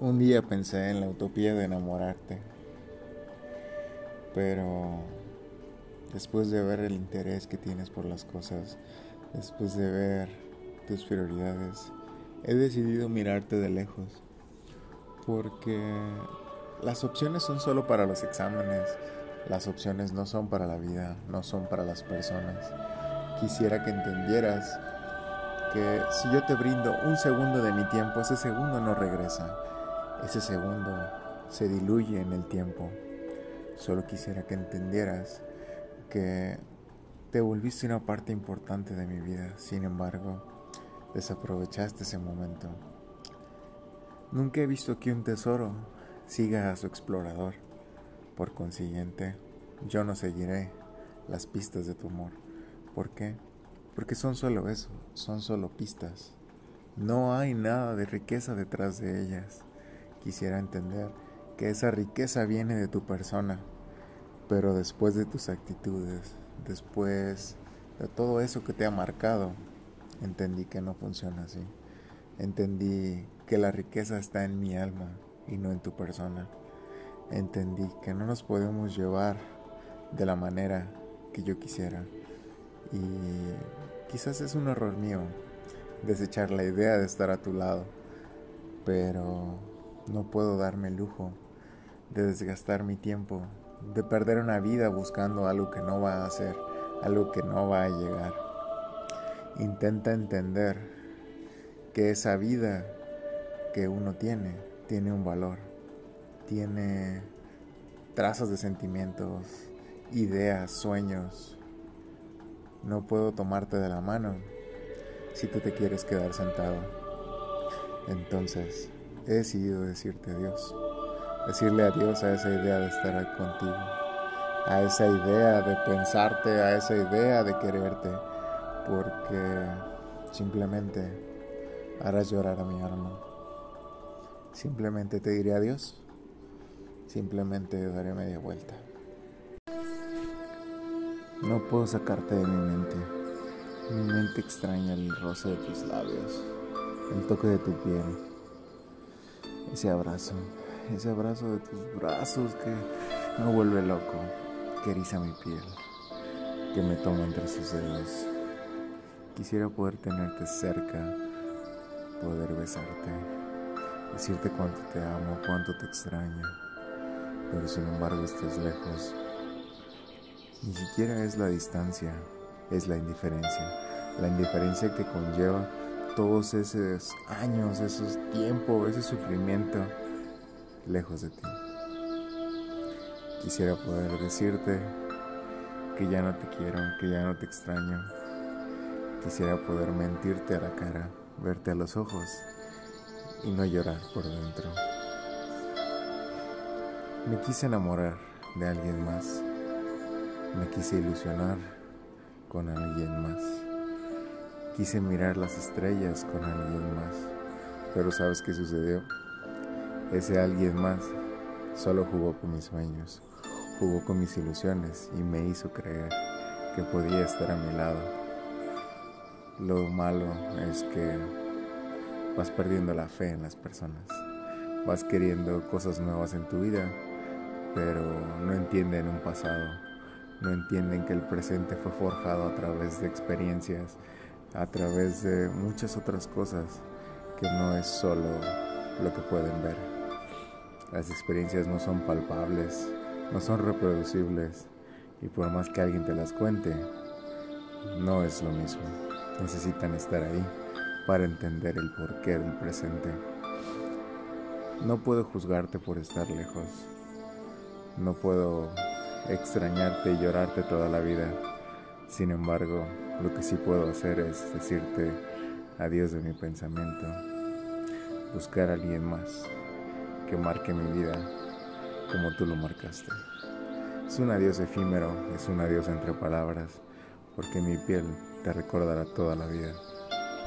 Un día pensé en la utopía de enamorarte, pero después de ver el interés que tienes por las cosas, después de ver tus prioridades, he decidido mirarte de lejos, porque las opciones son solo para los exámenes, las opciones no son para la vida, no son para las personas. Quisiera que entendieras que si yo te brindo un segundo de mi tiempo, ese segundo no regresa, ese segundo se diluye en el tiempo. Solo quisiera que entendieras que te volviste una parte importante de mi vida, sin embargo, desaprovechaste ese momento. Nunca he visto que un tesoro siga a su explorador. Por consiguiente, yo no seguiré las pistas de tu amor. ¿Por qué? Porque son solo eso, son solo pistas. No hay nada de riqueza detrás de ellas. Quisiera entender que esa riqueza viene de tu persona, pero después de tus actitudes, después de todo eso que te ha marcado, entendí que no funciona así. Entendí que la riqueza está en mi alma y no en tu persona. Entendí que no nos podemos llevar de la manera que yo quisiera. Y quizás es un error mío desechar la idea de estar a tu lado, pero no puedo darme el lujo de desgastar mi tiempo, de perder una vida buscando algo que no va a hacer, algo que no va a llegar. Intenta entender que esa vida que uno tiene tiene un valor, tiene trazas de sentimientos, ideas, sueños. No puedo tomarte de la mano si tú te quieres quedar sentado. Entonces, he decidido decirte adiós. Decirle adiós a esa idea de estar contigo. A esa idea de pensarte, a esa idea de quererte. Porque simplemente harás llorar a mi alma. Simplemente te diré adiós. Simplemente daré media vuelta. No puedo sacarte de mi mente. Mi mente extraña el roce de tus labios, el toque de tu piel, ese abrazo, ese abrazo de tus brazos que me vuelve loco, que eriza mi piel, que me toma entre sus dedos. Quisiera poder tenerte cerca, poder besarte, decirte cuánto te amo, cuánto te extraño, pero sin embargo estás lejos ni siquiera es la distancia, es la indiferencia. La indiferencia que conlleva todos esos años, esos tiempos, ese sufrimiento lejos de ti. Quisiera poder decirte que ya no te quiero, que ya no te extraño. Quisiera poder mentirte a la cara, verte a los ojos y no llorar por dentro. Me quise enamorar de alguien más me quise ilusionar con alguien más. Quise mirar las estrellas con alguien más. Pero ¿sabes qué sucedió? Ese alguien más solo jugó con mis sueños, jugó con mis ilusiones y me hizo creer que podía estar a mi lado. Lo malo es que vas perdiendo la fe en las personas, vas queriendo cosas nuevas en tu vida, pero no entienden un pasado no entienden que el presente fue forjado a través de experiencias, a través de muchas otras cosas que no es solo lo que pueden ver. Las experiencias no son palpables, no son reproducibles y por más que alguien te las cuente, no es lo mismo. Necesitan estar ahí para entender el porqué del presente. No puedo juzgarte por estar lejos. No puedo extrañarte y llorarte toda la vida. Sin embargo, lo que sí puedo hacer es decirte adiós de mi pensamiento, buscar a alguien más que marque mi vida como tú lo marcaste. Es un adiós efímero, es un adiós entre palabras, porque mi piel te recordará toda la vida.